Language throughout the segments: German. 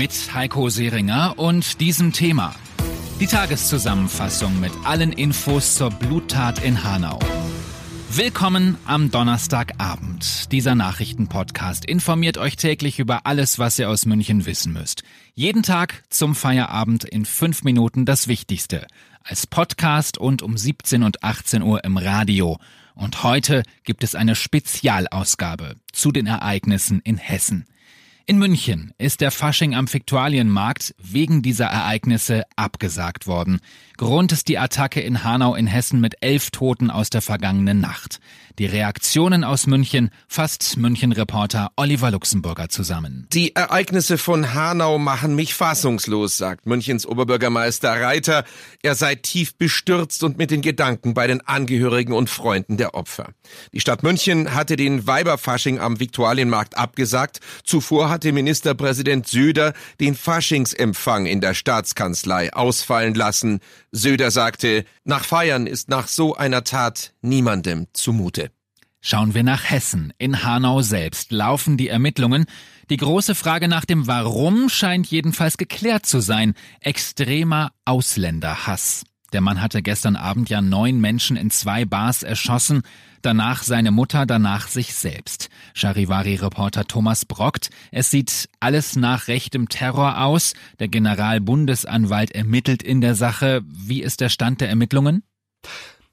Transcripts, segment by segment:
Mit Heiko Seringer und diesem Thema. Die Tageszusammenfassung mit allen Infos zur Bluttat in Hanau. Willkommen am Donnerstagabend. Dieser Nachrichtenpodcast informiert euch täglich über alles, was ihr aus München wissen müsst. Jeden Tag zum Feierabend in fünf Minuten das Wichtigste. Als Podcast und um 17 und 18 Uhr im Radio. Und heute gibt es eine Spezialausgabe zu den Ereignissen in Hessen. In München ist der Fasching am Viktualienmarkt wegen dieser Ereignisse abgesagt worden. Grund ist die Attacke in Hanau in Hessen mit elf Toten aus der vergangenen Nacht. Die Reaktionen aus München fasst München-Reporter Oliver Luxemburger zusammen. Die Ereignisse von Hanau machen mich fassungslos, sagt Münchens Oberbürgermeister Reiter. Er sei tief bestürzt und mit den Gedanken bei den Angehörigen und Freunden der Opfer. Die Stadt München hatte den Weiberfasching am Viktualienmarkt abgesagt. Zuvor hatte Ministerpräsident Söder den Faschingsempfang in der Staatskanzlei ausfallen lassen. Söder sagte, nach Feiern ist nach so einer Tat niemandem zumute. Schauen wir nach Hessen. In Hanau selbst laufen die Ermittlungen. Die große Frage nach dem Warum scheint jedenfalls geklärt zu sein. Extremer Ausländerhass. Der Mann hatte gestern Abend ja neun Menschen in zwei Bars erschossen, danach seine Mutter, danach sich selbst. Charivari-Reporter Thomas Brockt, es sieht alles nach rechtem Terror aus. Der Generalbundesanwalt ermittelt in der Sache. Wie ist der Stand der Ermittlungen?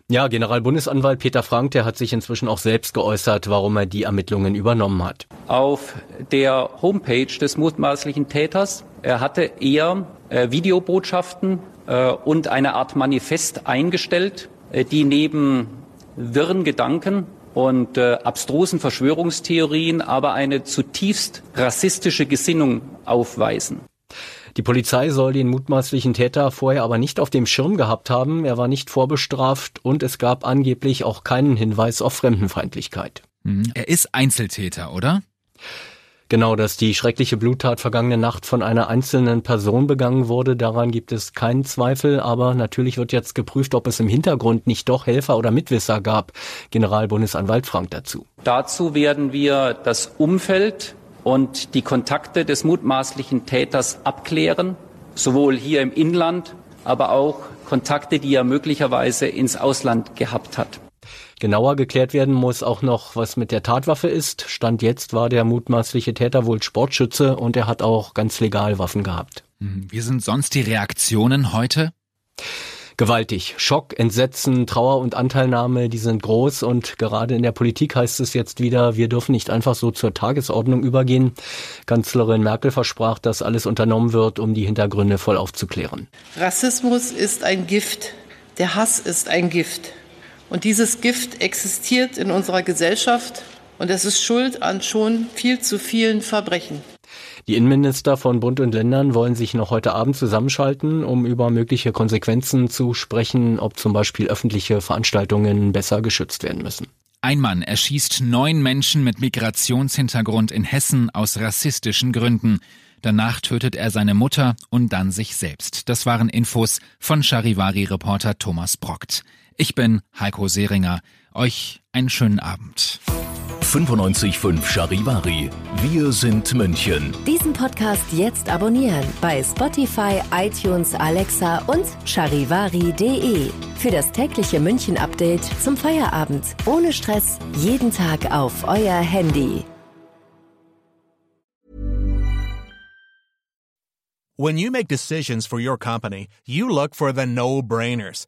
Ja, Generalbundesanwalt Peter Frank, der hat sich inzwischen auch selbst geäußert, warum er die Ermittlungen übernommen hat. Auf der Homepage des mutmaßlichen Täters, er hatte eher äh, Videobotschaften und eine Art Manifest eingestellt, äh, die neben wirren Gedanken und äh, abstrusen Verschwörungstheorien aber eine zutiefst rassistische Gesinnung aufweisen. Die Polizei soll den mutmaßlichen Täter vorher aber nicht auf dem Schirm gehabt haben. Er war nicht vorbestraft und es gab angeblich auch keinen Hinweis auf Fremdenfeindlichkeit. Mhm. Er ist Einzeltäter, oder? Genau, dass die schreckliche Bluttat vergangene Nacht von einer einzelnen Person begangen wurde, daran gibt es keinen Zweifel, aber natürlich wird jetzt geprüft, ob es im Hintergrund nicht doch Helfer oder Mitwisser gab. Generalbundesanwalt Frank dazu. Dazu werden wir das Umfeld und die Kontakte des mutmaßlichen Täters abklären, sowohl hier im Inland, aber auch Kontakte, die er möglicherweise ins Ausland gehabt hat. Genauer geklärt werden muss auch noch, was mit der Tatwaffe ist. Stand jetzt war der mutmaßliche Täter wohl Sportschütze und er hat auch ganz legal Waffen gehabt. Hm, wie sind sonst die Reaktionen heute? gewaltig. Schock, Entsetzen, Trauer und Anteilnahme, die sind groß und gerade in der Politik heißt es jetzt wieder, wir dürfen nicht einfach so zur Tagesordnung übergehen. Kanzlerin Merkel versprach, dass alles unternommen wird, um die Hintergründe voll aufzuklären. Rassismus ist ein Gift. Der Hass ist ein Gift. Und dieses Gift existiert in unserer Gesellschaft und es ist schuld an schon viel zu vielen Verbrechen. Die Innenminister von Bund und Ländern wollen sich noch heute Abend zusammenschalten, um über mögliche Konsequenzen zu sprechen, ob zum Beispiel öffentliche Veranstaltungen besser geschützt werden müssen. Ein Mann erschießt neun Menschen mit Migrationshintergrund in Hessen aus rassistischen Gründen. Danach tötet er seine Mutter und dann sich selbst. Das waren Infos von Charivari-Reporter Thomas Brockt. Ich bin Heiko Seringer. Euch einen schönen Abend. 95.5 Charivari. Wir sind München. Diesen Podcast jetzt abonnieren bei Spotify, iTunes, Alexa und charivari.de. Für das tägliche München-Update zum Feierabend. Ohne Stress. Jeden Tag auf euer Handy. When you make decisions for your company, you look for the no-brainers.